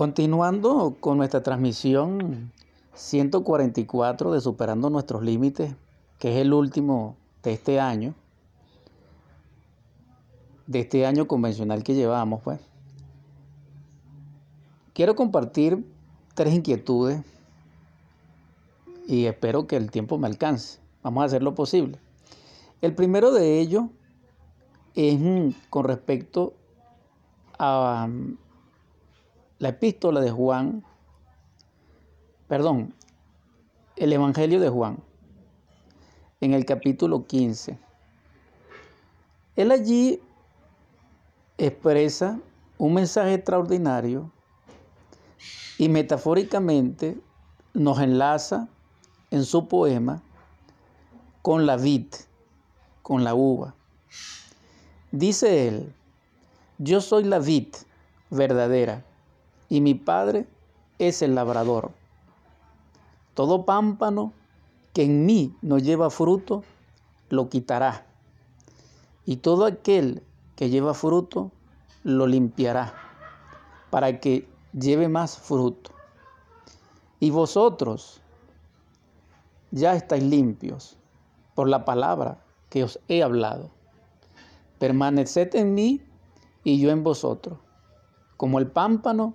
Continuando con nuestra transmisión 144 de Superando nuestros Límites, que es el último de este año, de este año convencional que llevamos, pues, quiero compartir tres inquietudes y espero que el tiempo me alcance. Vamos a hacer lo posible. El primero de ellos es mm, con respecto a la epístola de Juan, perdón, el Evangelio de Juan, en el capítulo 15. Él allí expresa un mensaje extraordinario y metafóricamente nos enlaza en su poema con la vid, con la uva. Dice él, yo soy la vid verdadera y mi padre es el labrador. Todo pámpano que en mí no lleva fruto, lo quitará. Y todo aquel que lleva fruto, lo limpiará, para que lleve más fruto. Y vosotros ya estáis limpios por la palabra que os he hablado. Permaneced en mí y yo en vosotros. Como el pámpano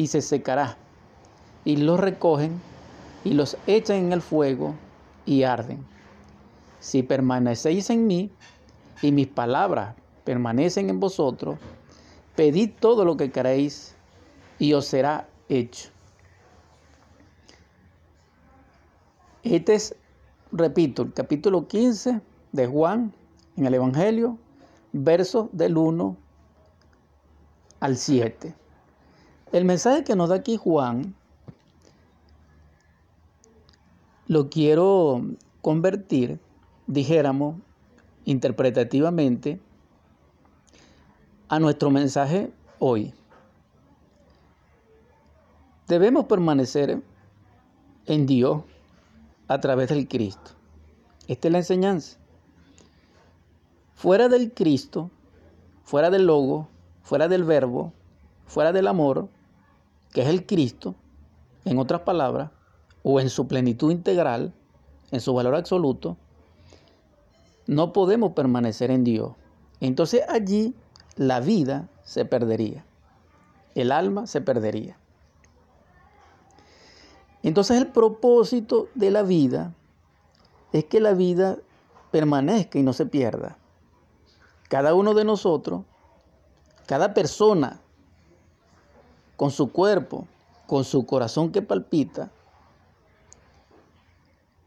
y se secará. Y los recogen y los echan en el fuego y arden. Si permanecéis en mí y mis palabras permanecen en vosotros, pedid todo lo que queréis y os será hecho. Este es, repito, el capítulo 15 de Juan en el Evangelio, versos del 1 al 7. El mensaje que nos da aquí Juan lo quiero convertir, dijéramos, interpretativamente, a nuestro mensaje hoy. Debemos permanecer en Dios a través del Cristo. Esta es la enseñanza. Fuera del Cristo, fuera del logo, fuera del verbo, fuera del amor, que es el Cristo, en otras palabras, o en su plenitud integral, en su valor absoluto, no podemos permanecer en Dios. Entonces allí la vida se perdería, el alma se perdería. Entonces el propósito de la vida es que la vida permanezca y no se pierda. Cada uno de nosotros, cada persona con su cuerpo, con su corazón que palpita,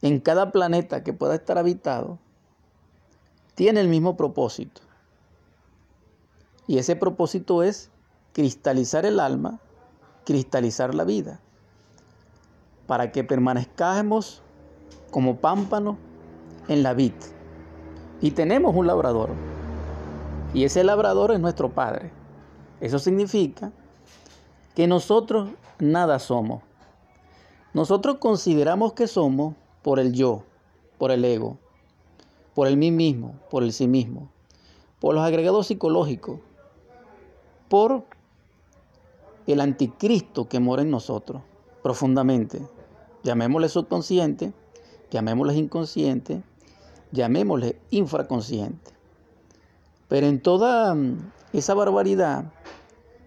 en cada planeta que pueda estar habitado, tiene el mismo propósito. Y ese propósito es cristalizar el alma, cristalizar la vida, para que permanezcamos como pámpano en la vid. Y tenemos un labrador. Y ese labrador es nuestro Padre. Eso significa que nosotros nada somos. Nosotros consideramos que somos por el yo, por el ego, por el mí mismo, por el sí mismo, por los agregados psicológicos, por el anticristo que mora en nosotros profundamente. Llamémosle subconsciente, llamémosle inconsciente, llamémosle infraconsciente. Pero en toda mm, esa barbaridad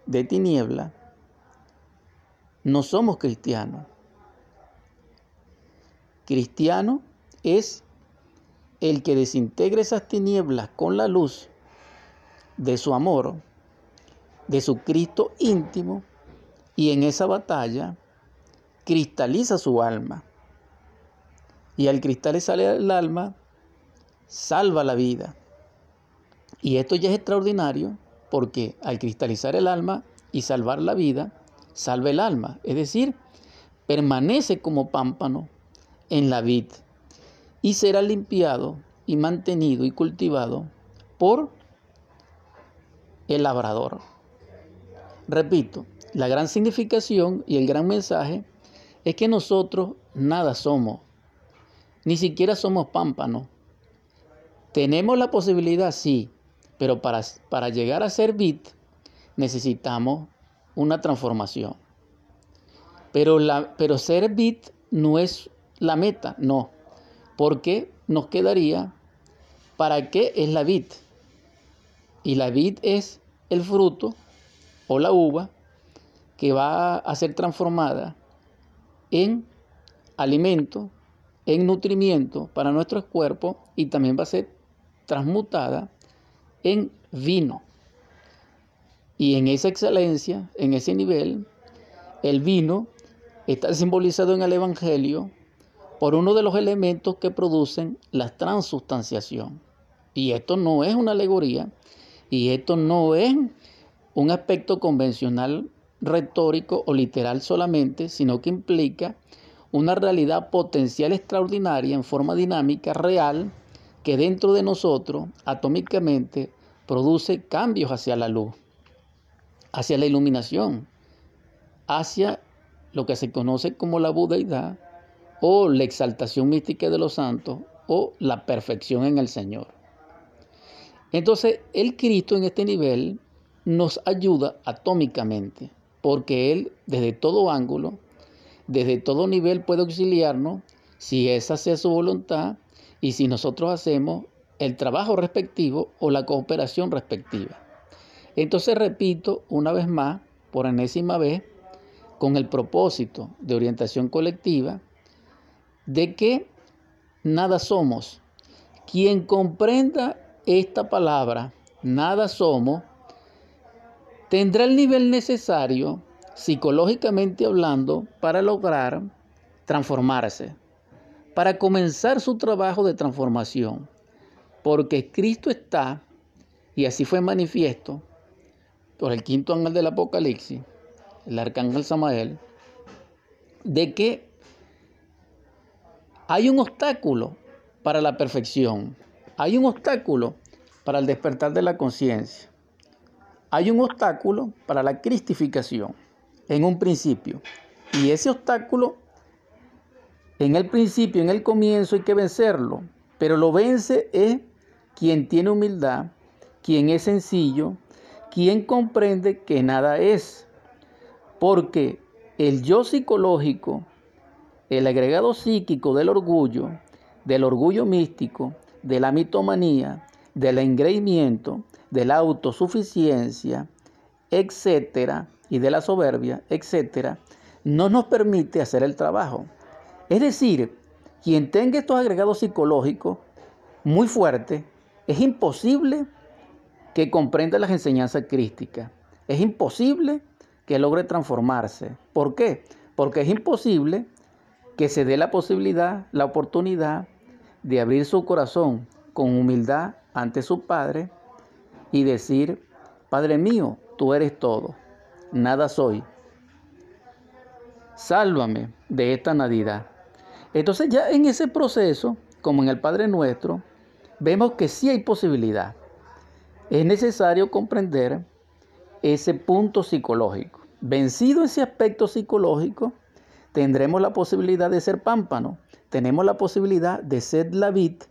de tiniebla, no somos cristianos. Cristiano es el que desintegra esas tinieblas con la luz de su amor, de su Cristo íntimo, y en esa batalla cristaliza su alma. Y al cristalizar el alma, salva la vida. Y esto ya es extraordinario porque al cristalizar el alma y salvar la vida, salva el alma, es decir, permanece como pámpano en la vid y será limpiado y mantenido y cultivado por el labrador. Repito, la gran significación y el gran mensaje es que nosotros nada somos, ni siquiera somos pámpanos. Tenemos la posibilidad, sí, pero para, para llegar a ser vid necesitamos una transformación. Pero, la, pero ser vid no es la meta, no, porque nos quedaría, ¿para qué es la vid? Y la vid es el fruto o la uva que va a ser transformada en alimento, en nutrimiento para nuestros cuerpos y también va a ser transmutada en vino. Y en esa excelencia, en ese nivel, el vino está simbolizado en el Evangelio por uno de los elementos que producen la transustanciación. Y esto no es una alegoría y esto no es un aspecto convencional retórico o literal solamente, sino que implica una realidad potencial extraordinaria en forma dinámica real que dentro de nosotros atómicamente produce cambios hacia la luz, hacia la iluminación, hacia lo que se conoce como la budeidad o la exaltación mística de los santos o la perfección en el Señor. Entonces, el Cristo en este nivel nos ayuda atómicamente, porque Él desde todo ángulo, desde todo nivel puede auxiliarnos si esa sea su voluntad y si nosotros hacemos el trabajo respectivo o la cooperación respectiva. Entonces repito una vez más, por enésima vez, con el propósito de orientación colectiva, de que nada somos. Quien comprenda esta palabra, nada somos, tendrá el nivel necesario, psicológicamente hablando, para lograr transformarse, para comenzar su trabajo de transformación, porque Cristo está, y así fue manifiesto por el quinto ángel del Apocalipsis, el arcángel Samael, de que hay un obstáculo para la perfección, hay un obstáculo para el despertar de la conciencia, hay un obstáculo para la cristificación en un principio. Y ese obstáculo, en el principio, en el comienzo, hay que vencerlo. Pero lo vence es quien tiene humildad, quien es sencillo, quien comprende que nada es. Porque el yo psicológico, el agregado psíquico del orgullo, del orgullo místico, de la mitomanía, del engreimiento, de la autosuficiencia, etcétera, y de la soberbia, etcétera, no nos permite hacer el trabajo. Es decir, quien tenga estos agregados psicológicos muy fuertes, es imposible que comprenda las enseñanzas crísticas. Es imposible que logre transformarse. ¿Por qué? Porque es imposible que se dé la posibilidad, la oportunidad de abrir su corazón con humildad ante su Padre y decir, Padre mío, tú eres todo, nada soy. Sálvame de esta nadidad. Entonces ya en ese proceso, como en el Padre Nuestro, vemos que sí hay posibilidad. Es necesario comprender ese punto psicológico. Vencido ese aspecto psicológico, tendremos la posibilidad de ser pámpano, tenemos la posibilidad de ser la vid,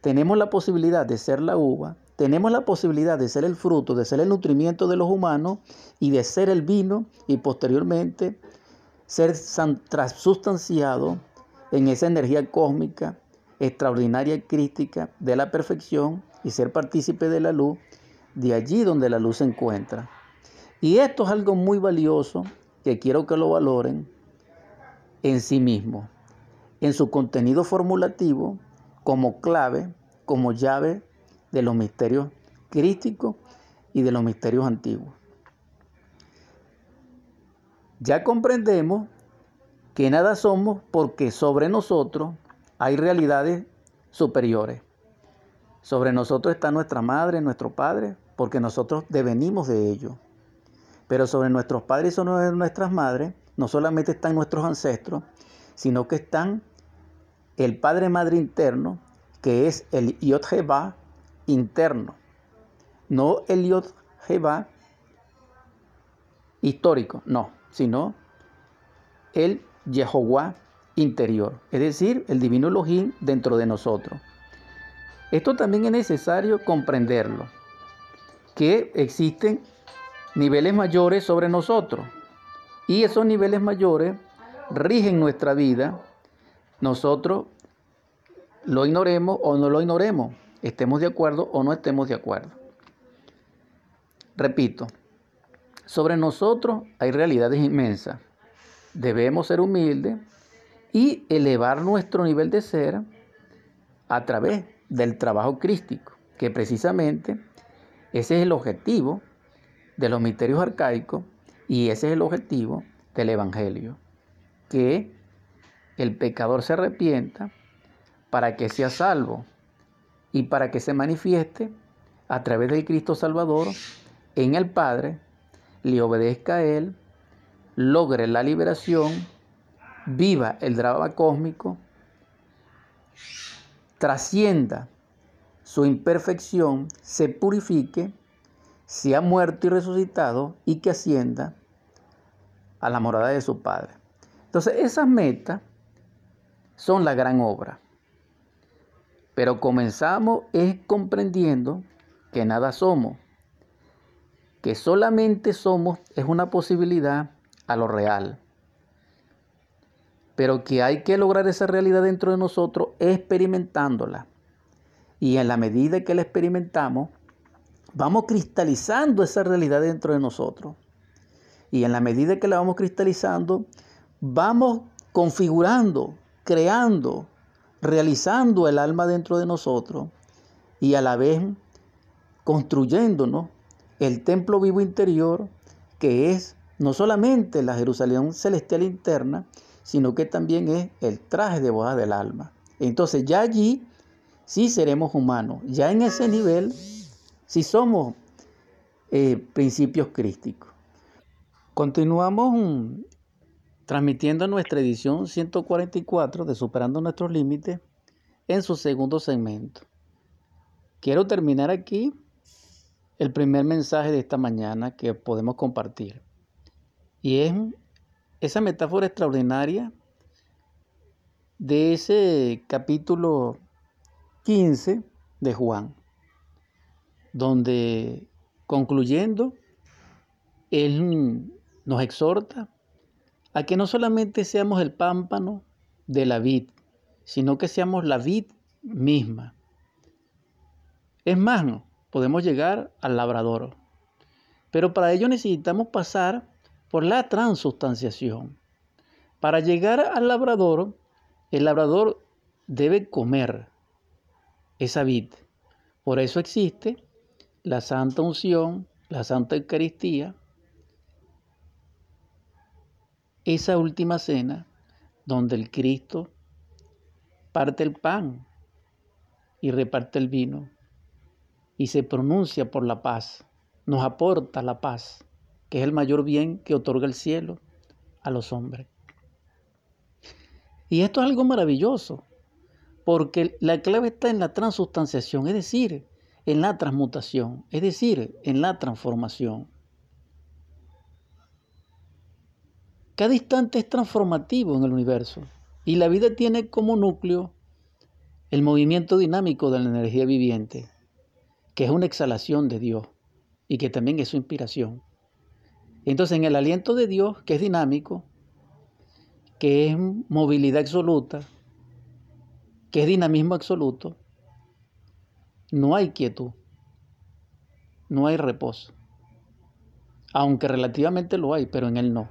tenemos la posibilidad de ser la uva, tenemos la posibilidad de ser el fruto, de ser el nutrimiento de los humanos y de ser el vino y posteriormente ser transustanciado en esa energía cósmica extraordinaria y crítica de la perfección y ser partícipe de la luz de allí donde la luz se encuentra. Y esto es algo muy valioso que quiero que lo valoren en sí mismo, en su contenido formulativo, como clave, como llave de los misterios crísticos y de los misterios antiguos. Ya comprendemos que nada somos porque sobre nosotros hay realidades superiores. Sobre nosotros está nuestra madre, nuestro padre, porque nosotros devenimos de ellos. Pero sobre nuestros padres y nuestras madres, no solamente están nuestros ancestros, sino que están el padre madre interno, que es el Yod interno, no el Yod histórico, no, sino el Jehová interior, es decir, el divino Elohim dentro de nosotros. Esto también es necesario comprenderlo, que existen niveles mayores sobre nosotros y esos niveles mayores rigen nuestra vida. Nosotros lo ignoremos o no lo ignoremos, estemos de acuerdo o no estemos de acuerdo. Repito, sobre nosotros hay realidades inmensas. Debemos ser humildes y elevar nuestro nivel de ser a través del trabajo crístico, que precisamente ese es el objetivo de los misterios arcaicos y ese es el objetivo del Evangelio, que el pecador se arrepienta para que sea salvo y para que se manifieste a través del Cristo Salvador en el Padre, le obedezca a Él, logre la liberación viva el drama cósmico, trascienda su imperfección, se purifique, sea muerto y resucitado y que ascienda a la morada de su Padre. Entonces, esas metas son la gran obra. Pero comenzamos es comprendiendo que nada somos, que solamente somos es una posibilidad a lo real pero que hay que lograr esa realidad dentro de nosotros experimentándola. Y en la medida que la experimentamos, vamos cristalizando esa realidad dentro de nosotros. Y en la medida que la vamos cristalizando, vamos configurando, creando, realizando el alma dentro de nosotros y a la vez construyéndonos el templo vivo interior que es no solamente la Jerusalén celestial interna, sino que también es el traje de boda del alma. Entonces ya allí sí seremos humanos, ya en ese nivel sí somos eh, principios crísticos. Continuamos mm, transmitiendo nuestra edición 144 de Superando nuestros Límites en su segundo segmento. Quiero terminar aquí el primer mensaje de esta mañana que podemos compartir. Y es esa metáfora extraordinaria de ese capítulo 15 de Juan, donde concluyendo, Él nos exhorta a que no solamente seamos el pámpano de la vid, sino que seamos la vid misma. Es más, podemos llegar al labrador, pero para ello necesitamos pasar por la transustanciación. Para llegar al labrador, el labrador debe comer esa vid. Por eso existe la Santa Unción, la Santa Eucaristía, esa última cena donde el Cristo parte el pan y reparte el vino y se pronuncia por la paz, nos aporta la paz que es el mayor bien que otorga el cielo a los hombres. Y esto es algo maravilloso, porque la clave está en la transustanciación, es decir, en la transmutación, es decir, en la transformación. Cada instante es transformativo en el universo y la vida tiene como núcleo el movimiento dinámico de la energía viviente, que es una exhalación de Dios y que también es su inspiración. Entonces, en el aliento de Dios, que es dinámico, que es movilidad absoluta, que es dinamismo absoluto, no hay quietud, no hay reposo. Aunque relativamente lo hay, pero en él no.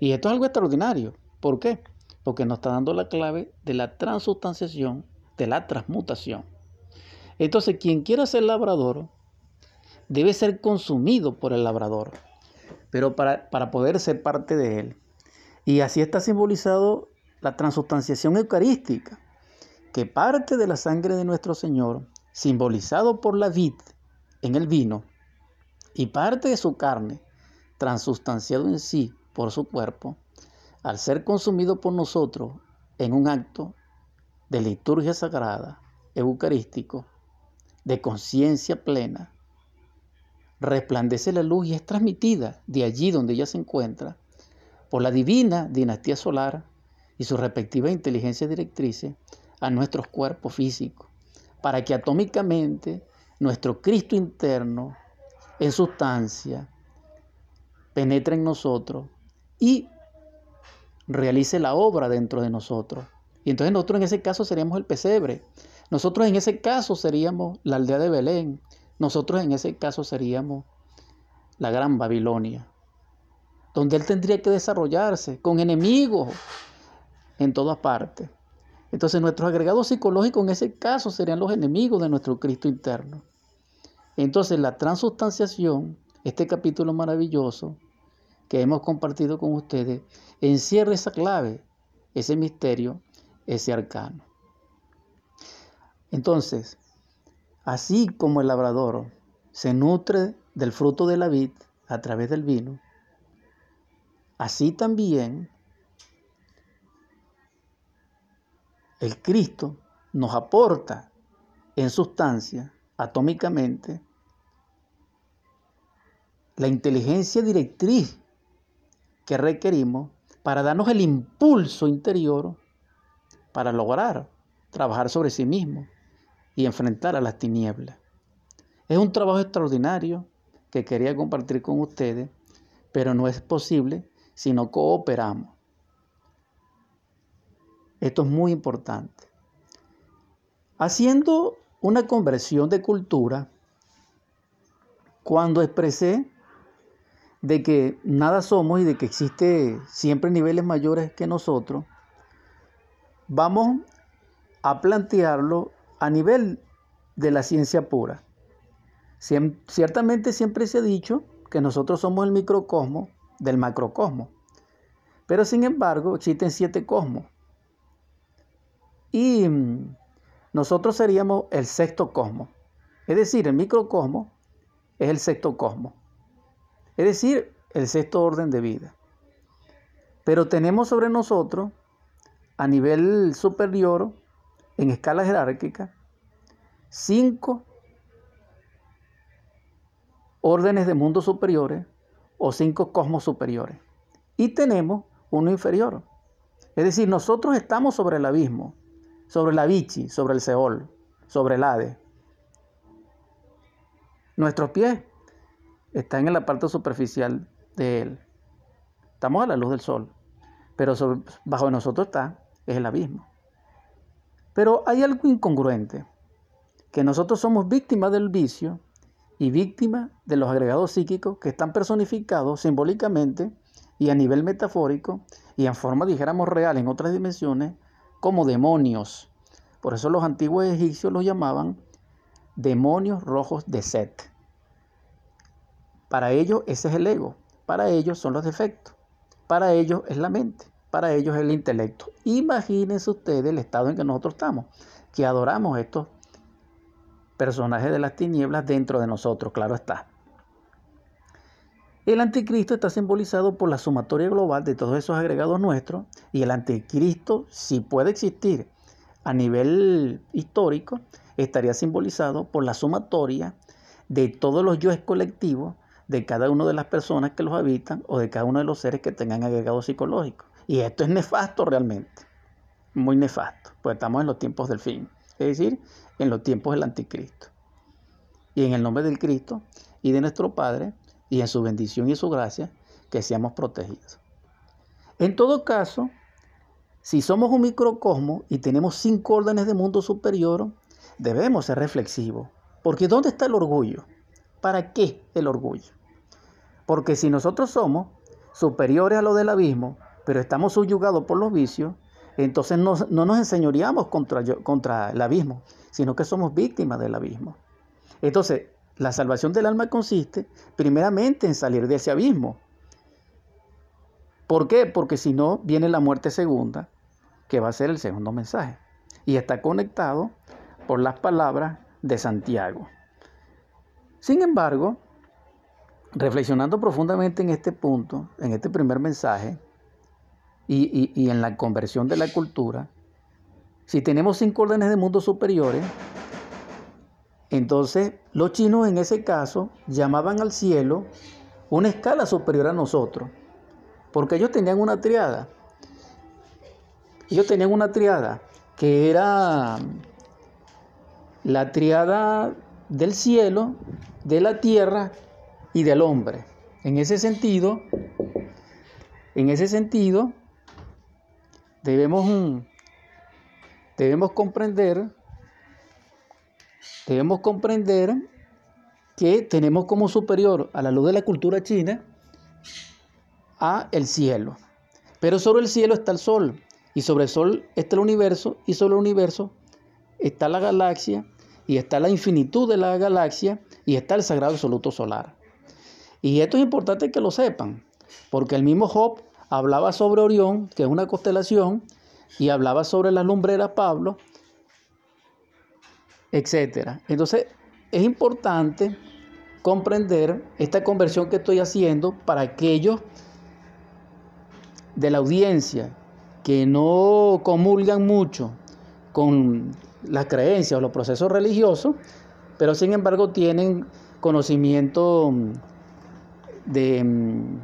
Y esto es algo extraordinario. ¿Por qué? Porque nos está dando la clave de la transustanciación, de la transmutación. Entonces, quien quiera ser labrador, debe ser consumido por el labrador pero para, poder ser parte de Él. Y así está simbolizado la transustanciación eucarística, que parte de la sangre de nuestro Señor, simbolizado por la vid en el vino, y parte de su carne, transustanciado en sí por su cuerpo, al ser consumido por nosotros en un acto de liturgia sagrada, eucarístico, de conciencia plena, resplandece la luz y es transmitida de allí donde ella se encuentra por la divina dinastía solar y su respectiva inteligencia directrices a nuestros cuerpos físicos, para que atómicamente nuestro Cristo interno, en sustancia, penetre en nosotros y realice la obra dentro de nosotros. Y entonces nosotros en ese caso seríamos el pesebre. Nosotros en ese caso seríamos la aldea de Belén. Nosotros en ese caso seríamos la gran Babilonia, donde Él tendría que desarrollarse con enemigos en todas partes. Entonces nuestros agregados psicológicos en ese caso serían los enemigos de nuestro Cristo interno. Entonces la transustanciación, este capítulo maravilloso que hemos compartido con ustedes, encierra esa clave, ese misterio, ese arcano. Entonces, así como el labrador se nutre del fruto de la vid a través del vino, así también el Cristo nos aporta en sustancia, atómicamente, la inteligencia directriz que requerimos para darnos el impulso interior para lograr trabajar sobre sí mismo y enfrentar a las tinieblas. Es un trabajo extraordinario que quería compartir con ustedes, pero no es posible si no cooperamos. Esto es muy importante. Haciendo una conversión de cultura, cuando expresé de que nada somos y de que existe siempre niveles mayores que nosotros, vamos a plantearlo a nivel de la ciencia pura. Ciertamente siempre se ha dicho que nosotros somos el microcosmo del macrocosmo, pero sin embargo existen siete cosmos. Y mm, nosotros seríamos el sexto cosmo. Es decir, el microcosmo es el sexto cosmo. Es decir, el sexto orden de vida. Pero tenemos sobre nosotros, a nivel superior, en escala jerárquica, cinco órdenes de mundos superiores o cinco cosmos superiores. Y tenemos uno inferior. Es decir, nosotros estamos sobre el abismo, sobre la Vichy, sobre el Seol, sobre el Hade. Nuestros pies están en la parte superficial de él. Estamos a la luz del sol, pero bajo nosotros está es el abismo. Pero hay algo incongruente, que nosotros somos víctimas del vicio y víctimas de los agregados psíquicos que están personificados simbólicamente y a nivel metafórico y en forma, dijéramos, real en otras dimensiones como demonios. Por eso los antiguos egipcios los llamaban demonios rojos de Set. Para ellos ese es el ego, para ellos son los defectos, para ellos es la mente, para ellos el intelecto. Imagínense ustedes el estado en que nosotros estamos, que adoramos estos personajes de las tinieblas dentro de nosotros, claro está. El anticristo está simbolizado por la sumatoria global de todos esos agregados nuestros y el anticristo, si puede existir a nivel histórico, estaría simbolizado por la sumatoria de todos los yoes colectivos de cada una de las personas que los habitan o de cada uno de los seres que tengan agregados psicológicos. Y esto es nefasto realmente, muy nefasto, pues estamos en los tiempos del fin es decir, en los tiempos del anticristo. Y en el nombre del Cristo y de nuestro Padre, y en su bendición y su gracia, que seamos protegidos. En todo caso, si somos un microcosmo y tenemos cinco órdenes de mundo superior, debemos ser reflexivos. Porque ¿dónde está el orgullo? ¿Para qué el orgullo? Porque si nosotros somos superiores a lo del abismo, pero estamos subyugados por los vicios, entonces no, nos enseñoreamos contra, contra el abismo, sino que somos víctimas del abismo. Entonces, la salvación del alma consiste primeramente en salir de ese abismo. ¿Por qué? Porque si no, viene la muerte segunda, que va a ser el segundo mensaje. Y está conectado por las palabras de Santiago. Sin embargo, reflexionando profundamente en este punto, en este primer mensaje, y, en la conversión de la cultura, si tenemos cinco órdenes de mundo superiores, entonces los chinos en ese caso llamaban al cielo una escala superior a nosotros, porque ellos tenían una triada. Ellos tenían una triada que era la triada del cielo, de la tierra y del hombre. En ese sentido, en ese sentido, debemos, debemos comprender, debemos comprender que tenemos como superior a la luz de la cultura china a el cielo. Pero sobre el cielo está el sol, y sobre el sol está el universo, y sobre el universo está la galaxia, y está la infinitud de la galaxia, y está el sagrado absoluto solar. Y esto es importante que lo sepan, porque el mismo Job hablaba sobre Orión, que es una constelación, y hablaba sobre las lumbreras Pablo, etc. Entonces, es importante comprender esta conversión que estoy haciendo para aquellos de la audiencia que no comulgan mucho con las creencias o los procesos religiosos, pero sin embargo tienen conocimiento de mm,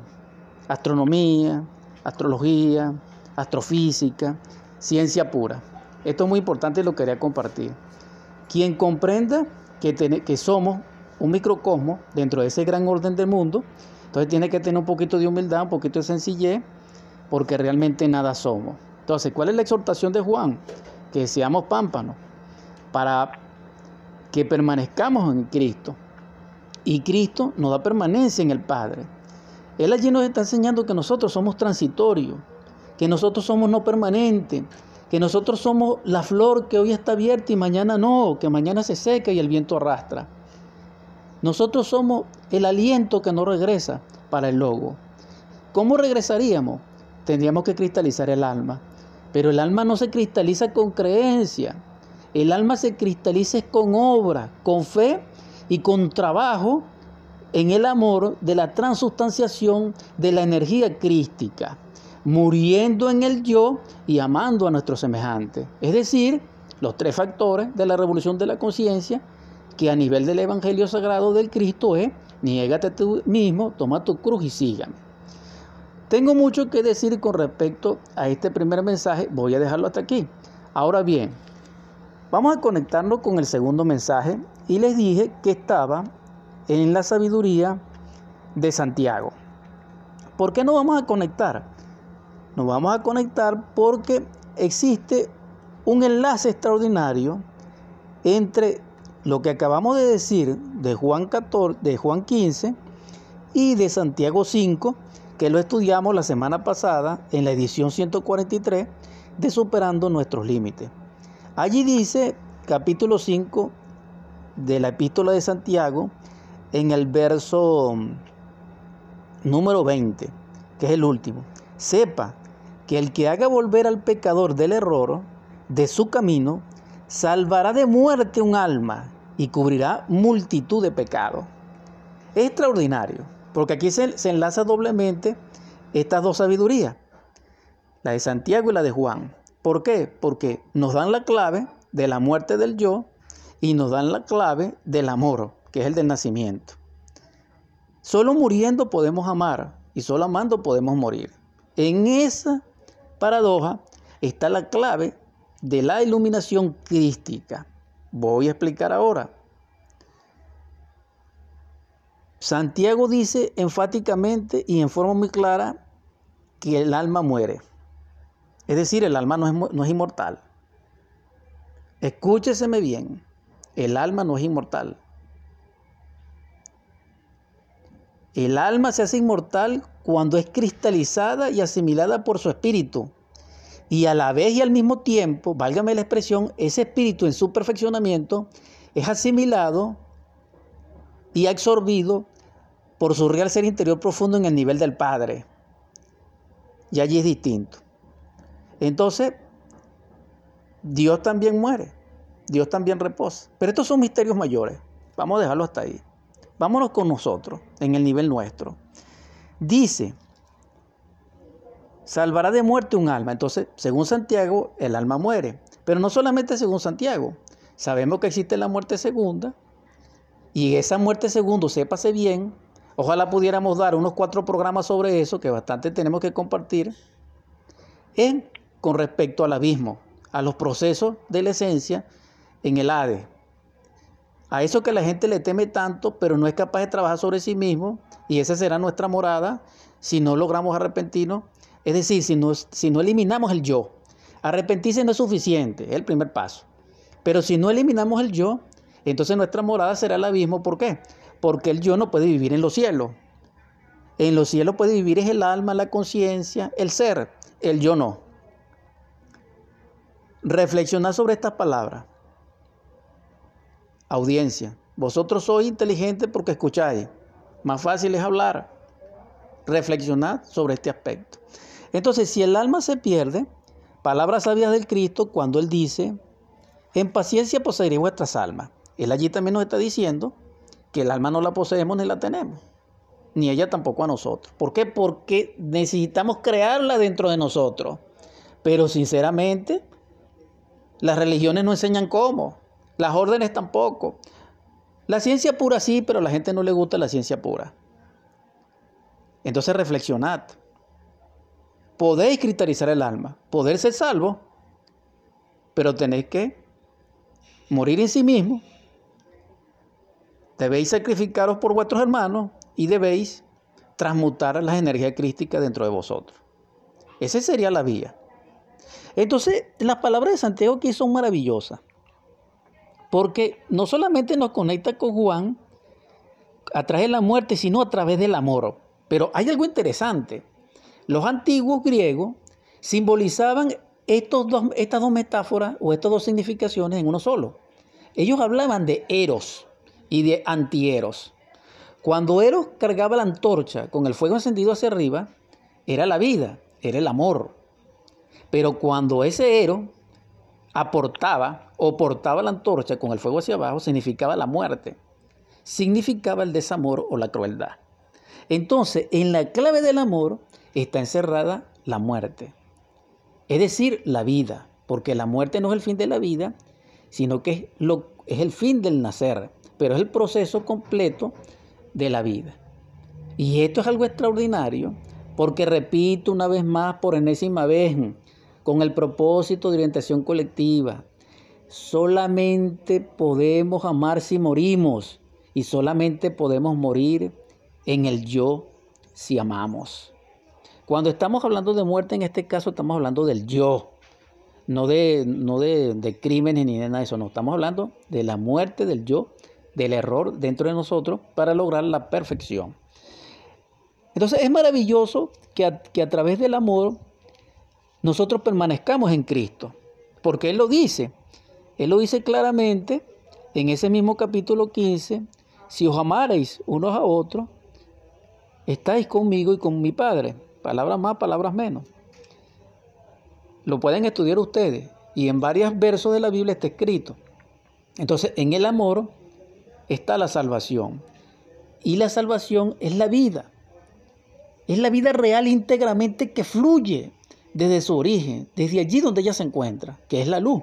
astronomía, astrología, astrofísica, ciencia pura. Esto es muy importante y lo quería compartir. Quien comprenda que, que somos un microcosmo dentro de ese gran orden del mundo, entonces tiene que tener un poquito de humildad, un poquito de sencillez, porque realmente nada somos. Entonces, ¿cuál es la exhortación de Juan? Que seamos pámpanos para que permanezcamos en Cristo. Y Cristo nos da permanencia en el Padre. Él allí nos está enseñando que nosotros somos transitorios, que nosotros somos no permanentes, que nosotros somos la flor que hoy está abierta y mañana no, que mañana se seca y el viento arrastra. Nosotros somos el aliento que no regresa para el logo. ¿Cómo regresaríamos? Tendríamos que cristalizar el alma. Pero el alma no se cristaliza con creencia. El alma se cristaliza con obra, con fe y con trabajo en el amor de la transustanciación de la energía crística, muriendo en el yo y amando a nuestro semejante. Es decir, los tres factores de la revolución de la conciencia que a nivel del Evangelio Sagrado del Cristo es, niégate tú mismo, toma tu cruz y sígame. Tengo mucho que decir con respecto a este primer mensaje, voy a dejarlo hasta aquí. Ahora bien, vamos a conectarnos con el segundo mensaje y les dije que estaba en la sabiduría de Santiago. ¿Por qué nos vamos a conectar? Nos vamos a conectar porque existe un enlace extraordinario entre lo que acabamos de decir de Juan, 14, de Juan 15 y de Santiago 5, que lo estudiamos la semana pasada en la edición 143 de Superando nuestros Límites. Allí dice, capítulo 5 de la epístola de Santiago, en el verso número 20, que es el último. Sepa que el que haga volver al pecador del error, de su camino, salvará de muerte un alma y cubrirá multitud de pecados. Es extraordinario, porque aquí se, se enlaza doblemente estas dos sabidurías, la de Santiago y la de Juan. ¿Por qué? Porque nos dan la clave de la muerte del yo y nos dan la clave del amor, que es el del nacimiento. Solo muriendo podemos amar y solo amando podemos morir. En esa paradoja está la clave de la iluminación crística. Voy a explicar ahora. Santiago dice enfáticamente y en forma muy clara que el alma muere. Es decir, el alma no es, no es inmortal. Escúcheseme bien, el alma no es inmortal. El alma se hace inmortal cuando es cristalizada y asimilada por su espíritu y a la vez y al mismo tiempo, válgame la expresión, ese espíritu en su perfeccionamiento es asimilado y absorbido por su real ser interior profundo en el nivel del Padre. Y allí es distinto. Entonces, Dios también muere, Dios también reposa. Pero estos son misterios mayores. Vamos a dejarlo hasta ahí. Vámonos con nosotros, en el nivel nuestro. Dice, salvará de muerte un alma. Entonces, según Santiago, el alma muere. Pero no solamente según Santiago. Sabemos que existe la muerte segunda. Y esa muerte segunda, sépase bien, ojalá pudiéramos dar unos cuatro programas sobre eso, que bastante tenemos que compartir, en, con respecto al abismo, a los procesos de la esencia en el Hades. A eso que la gente le teme tanto, pero no es capaz de trabajar sobre sí mismo, y esa será nuestra morada si no logramos arrepentirnos es decir, si no, si no eliminamos el yo, arrepentirse no es suficiente, es el primer paso. Pero si no eliminamos el yo, entonces nuestra morada será el abismo. ¿Por qué? Porque el yo no puede vivir en los cielos. En los cielos puede vivir es el alma, la conciencia, el ser. El yo no. Reflexionar sobre estas palabras. Audiencia. Vosotros sois inteligentes porque escucháis. Más fácil es hablar. Reflexionar sobre este aspecto. Entonces, si el alma se pierde, palabras sabias del Cristo cuando Él dice, en paciencia poseeré vuestras almas. Él allí también nos está diciendo que el alma no la poseemos ni la tenemos, ni ella tampoco a nosotros. ¿Por qué? Porque necesitamos crearla dentro de nosotros. Pero sinceramente, las religiones no enseñan cómo, las órdenes tampoco. La ciencia pura sí, pero a la gente no le gusta la ciencia pura. Entonces reflexionad podéis cristalizar el alma, poder ser salvo, pero tenéis que morir en sí mismo. Debéis sacrificaros por vuestros hermanos y debéis transmutar las energías crísticas dentro de vosotros. Esa sería la vía. Entonces, las palabras de Santiago aquí son maravillosas, porque no solamente nos conecta con Juan a través de la muerte, sino a través del amor. Pero hay algo interesante. Los antiguos griegos simbolizaban estos dos, estas dos metáforas o estas dos significaciones en uno solo. Ellos hablaban de eros y de antieros. Cuando Eros cargaba la antorcha con el fuego encendido hacia arriba, era la vida, era el amor. Pero cuando ese Eros aportaba o portaba la antorcha con el fuego hacia abajo, significaba la muerte, significaba el desamor o la crueldad. Entonces, en la clave del amor está encerrada la muerte. Es decir, la vida, porque la muerte no es el fin de la vida, sino que es, lo, es el fin del nacer, pero es el proceso completo de la vida. Y esto es algo extraordinario, porque repito una vez más, por enésima vez, con el propósito de orientación colectiva, solamente podemos amar si morimos y solamente podemos morir en el yo si amamos. Cuando estamos hablando de muerte, en este caso estamos hablando del yo, no de, no de, crímenes ni de nada de eso, no, estamos hablando de la muerte del yo, del error dentro de nosotros para lograr la perfección. Entonces es maravilloso que que a través del amor nosotros permanezcamos en Cristo, porque Él lo dice, Él lo dice claramente en ese mismo capítulo 15, si os amarais unos a otros, estáis conmigo y con mi Padre. Palabras más, palabras menos. Lo pueden estudiar ustedes y en varios versos de la Biblia está escrito. Entonces, en el amor está la salvación. Y la salvación es la vida. Es la vida real íntegramente que fluye desde su origen, desde allí donde ella se encuentra, que es la luz.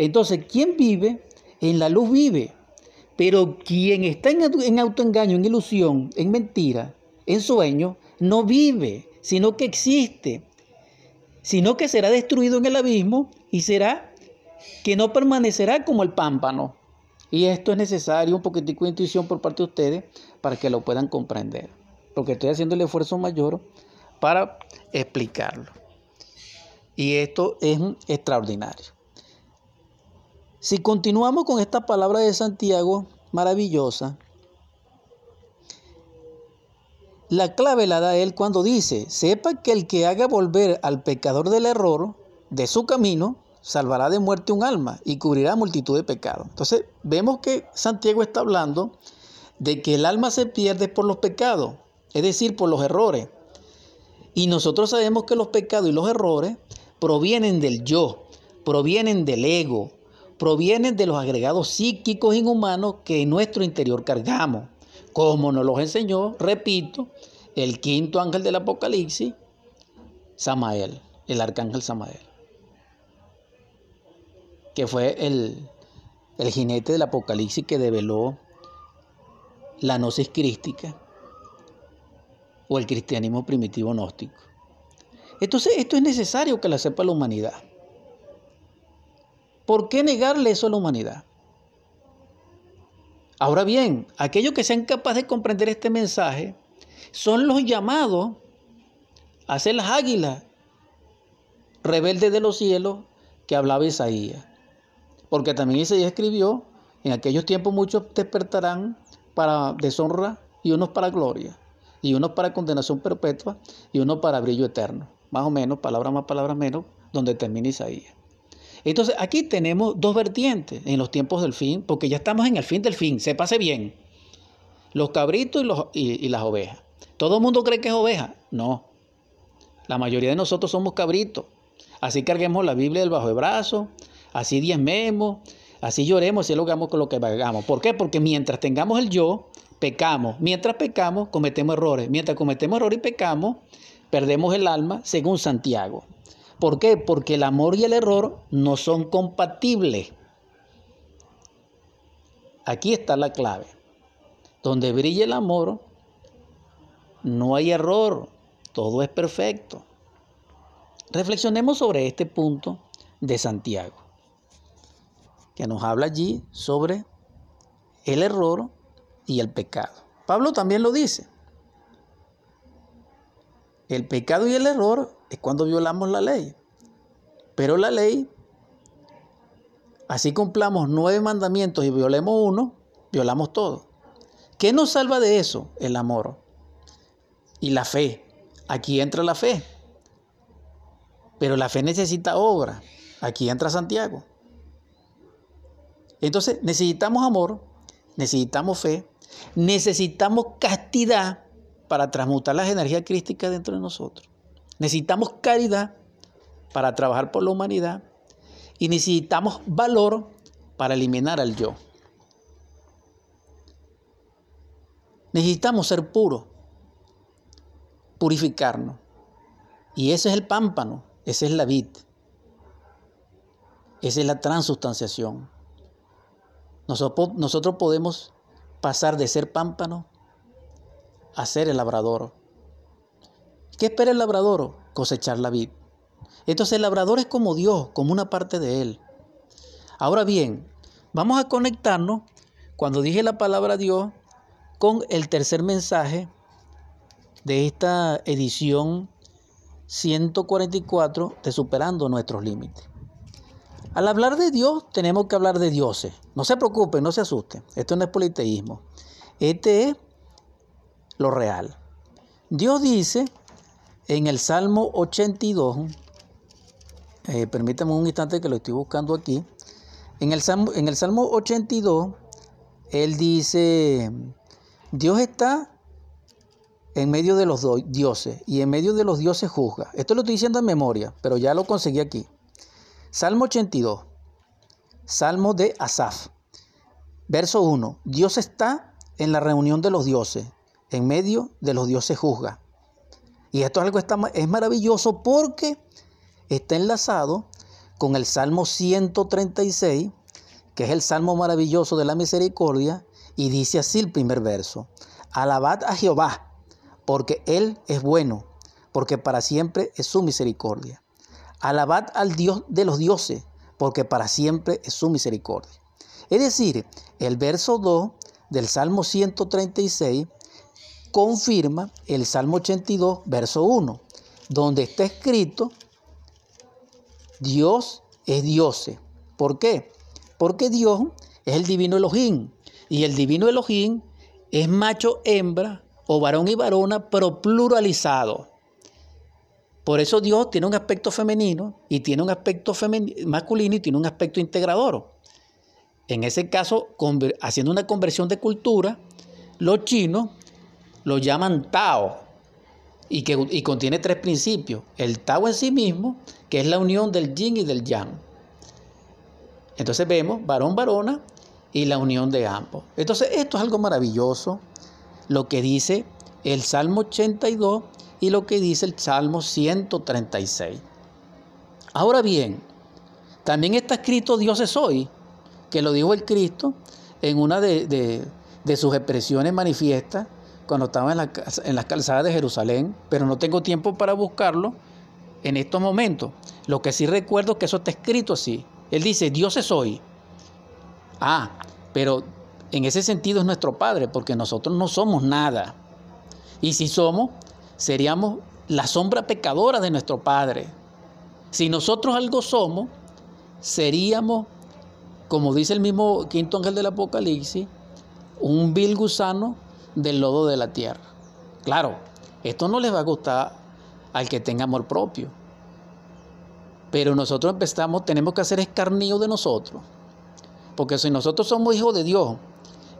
Entonces, quien vive, en la luz vive. Pero quien está en, en autoengaño, en ilusión, en mentira, en sueño, no vive, sino que existe, sino que será destruido en el abismo y será que no permanecerá como el pámpano. Y esto es necesario un poquitico de intuición por parte de ustedes para que lo puedan comprender, porque estoy haciendo el esfuerzo mayor para explicarlo. Y esto es extraordinario. Si continuamos con esta palabra de Santiago maravillosa, la clave la da él cuando dice, sepa que el que haga volver al pecador del error de su camino, salvará de muerte un alma y cubrirá multitud de pecados. Entonces vemos que Santiago está hablando de que el alma se pierde por los pecados, es decir, por los errores. Y nosotros sabemos que los pecados y los errores provienen del yo, provienen del ego, provienen de los agregados psíquicos inhumanos que en nuestro interior cargamos como nos los enseñó, repito, el quinto ángel del Apocalipsis, Samael, el arcángel Samael, que fue el, el jinete del Apocalipsis que develó la gnosis crística o el cristianismo primitivo gnóstico. Entonces, esto es necesario que la sepa la humanidad. ¿Por qué negarle eso a la humanidad? Ahora bien, aquellos que sean capaces de comprender este mensaje son los llamados a ser las águilas rebeldes de los cielos que hablaba Isaías. Porque también Isaías escribió, en aquellos tiempos muchos despertarán para deshonra y unos para gloria, y unos para condenación perpetua y unos para brillo eterno. Más o menos, palabra más, palabra menos, donde termina Isaías. Entonces aquí tenemos dos vertientes en los tiempos del fin, porque ya estamos en el fin del fin, se pase bien. Los cabritos y, las ovejas. ¿Todo el mundo cree que es oveja? No. La mayoría de nosotros somos cabritos. Así carguemos la Biblia del bajo el brazo, así diezmemos, así lloremos, así lo hagamos con lo que hagamos. ¿Por qué? Porque mientras tengamos el yo, pecamos. Mientras pecamos, cometemos errores. Mientras cometemos errores y pecamos, perdemos el alma, según Santiago. ¿Por qué? Porque el amor y el error no son compatibles. Aquí está la clave. Donde brilla el amor, no hay error, todo es perfecto. Reflexionemos sobre este punto de Santiago, que nos habla allí sobre el error y el pecado. Pablo también lo dice. El pecado y el error es cuando violamos la ley. Pero la ley, así cumplamos nueve mandamientos y violemos uno, violamos todo. ¿Qué nos salva de eso? El amor y la fe. Aquí entra la fe. Pero la fe necesita obra. Aquí entra Santiago. Entonces necesitamos amor, necesitamos fe, necesitamos castidad para transmutar las energías crísticas dentro de nosotros. Necesitamos caridad para trabajar por la humanidad y necesitamos valor para eliminar al yo. Necesitamos ser puros, purificarnos. Y ese es el pámpano, esa es la vid, esa es la transustanciación. Nosotros, podemos pasar de ser pámpano a ser el labrador. ¿Qué espera el labrador? Cosechar la vid. Entonces el labrador es como Dios, como una parte de Él. Ahora bien, vamos a conectarnos, cuando dije la palabra Dios, con el tercer mensaje de esta edición 144 de Superando nuestros límites. Al hablar de Dios, tenemos que hablar de dioses. No se preocupen, no se asusten. Esto no es politeísmo. Este es lo real. Dios dice en el Salmo 82, eh, permítame un instante que lo estoy buscando aquí, en el, Salmo, en el Salmo 82, Él dice, Dios está en medio de los dioses y en medio de los dioses juzga. Esto lo estoy diciendo en memoria, pero ya lo conseguí aquí. Salmo 82, Salmo de Asaf, verso 1. Dios está en la reunión de los dioses en medio de los dioses juzga. Y esto es algo está, es maravilloso porque está enlazado con el Salmo 136, que es el Salmo maravilloso de la misericordia, y dice así el primer verso, alabad a Jehová, porque Él es bueno, porque para siempre es su misericordia. Alabad al Dios de los dioses, porque para siempre es su misericordia. Es decir, el verso 2 del Salmo 136 confirma el Salmo 82, verso 1, donde está escrito, Dios es Dios. ¿Por qué? Porque Dios es el divino Elohim. Y el divino Elohim es macho, hembra, o varón y varona, pero pluralizado. Por eso Dios tiene un aspecto femenino y tiene un aspecto masculino y tiene un aspecto integrador. En ese caso, haciendo una conversión de cultura, los chinos lo llaman Tao y que contiene tres principios. El Tao en sí mismo, que es la unión del yin y del yang. Entonces vemos varón, varona y la unión de ambos. Entonces esto es algo maravilloso lo que dice el Salmo 82 y lo que dice el Salmo 136. Ahora bien, también está escrito Dios es hoy, que lo dijo el Cristo en una de, sus expresiones manifiestas cuando estaba en, la, las calzadas de Jerusalén, pero no tengo tiempo para buscarlo en estos momentos. Lo que sí recuerdo es que eso está escrito así. Él dice, Dios es hoy. Ah, pero en ese sentido es nuestro Padre, porque nosotros no somos nada. Y si somos, seríamos la sombra pecadora de nuestro Padre. Si nosotros algo somos, seríamos, como dice el mismo quinto ángel del Apocalipsis, un vil gusano del lodo de la tierra. Claro, esto no les va a gustar al que tenga amor propio. Pero nosotros empezamos, tenemos que hacer escarnio de nosotros. Porque si nosotros somos hijos de Dios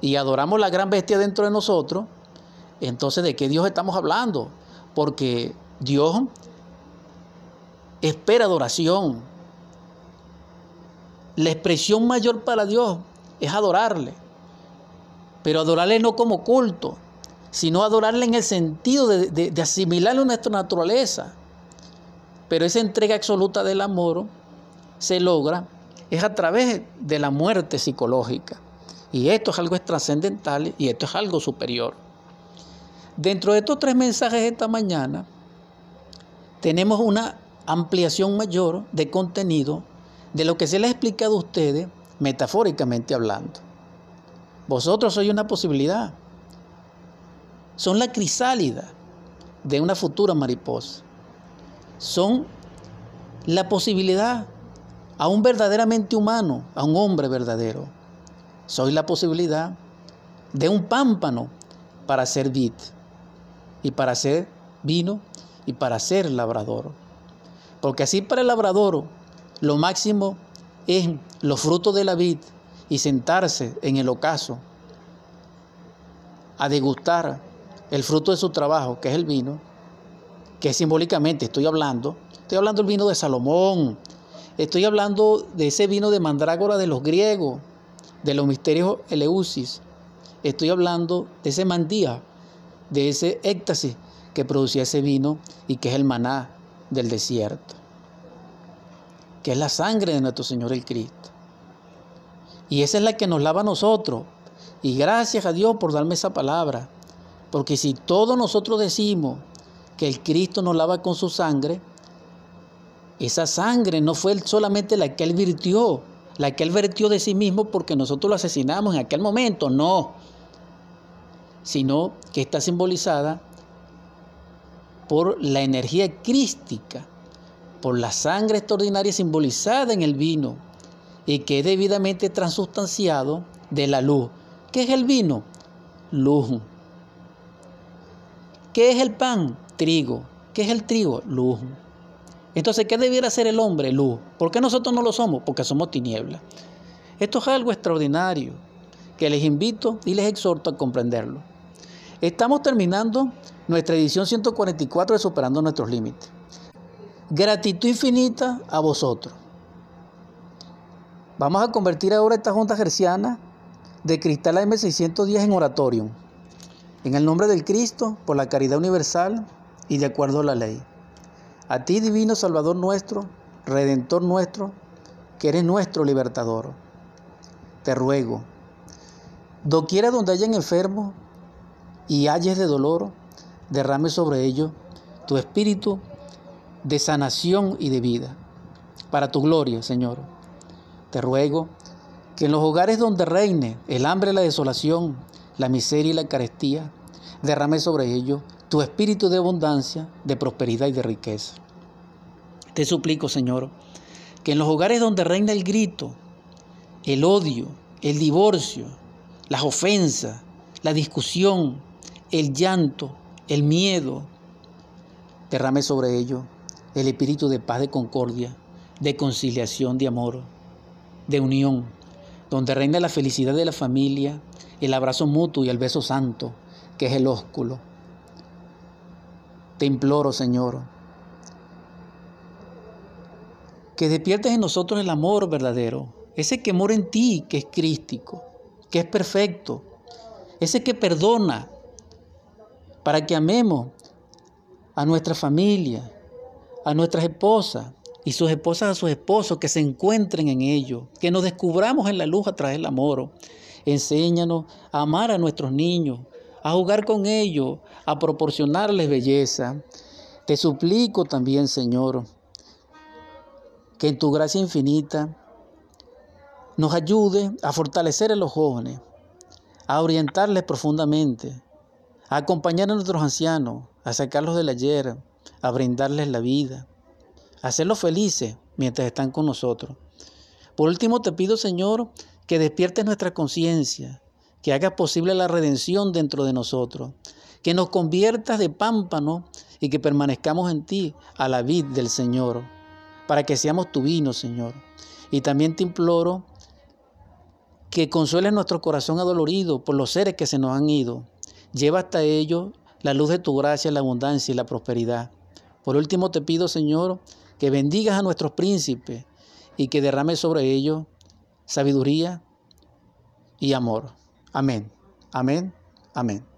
y adoramos la gran bestia dentro de nosotros, entonces ¿de qué Dios estamos hablando? Porque Dios espera adoración. La expresión mayor para Dios es adorarle. Pero adorarle no como culto, sino adorarle en el sentido de, de, asimilarle a nuestra naturaleza. Pero esa entrega absoluta del amor se logra es a través de la muerte psicológica. Y esto es algo trascendental y esto es algo superior. Dentro de estos tres mensajes de esta mañana, tenemos una ampliación mayor de contenido de lo que se les ha explicado a ustedes metafóricamente hablando. Vosotros sois una posibilidad son la crisálida de una futura mariposa. Son la posibilidad a un verdaderamente humano, a un hombre verdadero. Soy la posibilidad de un pámpano para ser vid y para ser vino y para ser labrador. Porque así para el labrador lo máximo es los frutos de la vid y sentarse en el ocaso a degustar el fruto de su trabajo, que es el vino, que simbólicamente estoy hablando, estoy hablando del vino de Salomón, estoy hablando de ese vino de mandrágora de los griegos, de los misterios Eleusis, estoy hablando de ese mandía, de ese éxtasis que producía ese vino y que es el maná del desierto, que es la sangre de nuestro Señor el Cristo. Y esa es la que nos lava a nosotros. Y gracias a Dios por darme esa palabra. Porque si todos nosotros decimos que el Cristo nos lava con su sangre, esa sangre no fue solamente la que Él virtió, la que Él vertió de sí mismo porque nosotros lo asesinamos en aquel momento, no, sino que está simbolizada por la energía crística, por la sangre extraordinaria simbolizada en el vino y que es debidamente transustanciado de la luz. ¿Qué es el vino? Luz. ¿Qué es el pan? Trigo. ¿Qué es el trigo? Luz. Entonces, ¿qué debiera ser el hombre? Luz. ¿Por qué nosotros no lo somos? Porque somos tinieblas. Esto es algo extraordinario que les invito y les exhorto a comprenderlo. Estamos terminando nuestra edición 144 de Superando nuestros Límites. Gratitud infinita a vosotros. Vamos a convertir ahora esta junta gerciana de Cristal M610 en oratorio. En el nombre del Cristo, por la caridad universal y de acuerdo a la ley. A ti, divino Salvador nuestro, Redentor nuestro, que eres nuestro libertador. Te ruego, doquiera donde hayan enfermos y halles de dolor, derrame sobre ellos tu espíritu de sanación y de vida. Para tu gloria, Señor. Te ruego que en los hogares donde reine el hambre la desolación, la miseria y la carestía, derrame sobre ellos tu espíritu de abundancia, de prosperidad y de riqueza. Te suplico, Señor, que en los hogares donde reina el grito, el odio, el divorcio, las ofensas, la discusión, el llanto, el miedo, derrame sobre ellos el espíritu de paz, de concordia, de conciliación, de amor, de unión, donde reina la felicidad de la familia, el abrazo mutuo y el beso santo, que es el ósculo. Te imploro, Señor, que despiertes en nosotros el amor verdadero, ese que mora en ti, que es crístico, que es perfecto, ese que perdona, para que amemos a nuestra familia, a nuestras esposas y sus esposas a sus esposos, que se encuentren en ello, que nos descubramos en la luz a través del amor. Enséñanos a amar a nuestros niños, a jugar con ellos, a proporcionarles belleza. Te suplico también, Señor, que en tu gracia infinita nos ayude a fortalecer a los jóvenes, a orientarles profundamente, a acompañar a nuestros ancianos, a sacarlos del ayer, a brindarles la vida, hacerlos felices mientras están con nosotros. Por último, te pido, Señor, que despiertes nuestra conciencia, que hagas posible la redención dentro de nosotros, que nos conviertas de pámpano y que permanezcamos en ti a la vid del Señor, para que seamos tu vino, Señor. Y también te imploro que consueles nuestro corazón adolorido por los seres que se nos han ido. Lleva hasta ellos la luz de tu gracia, la abundancia y la prosperidad. Por último te pido, Señor, que bendigas a nuestros príncipes y que derrames sobre ellos sabiduría y amor. Amén, amén, amén.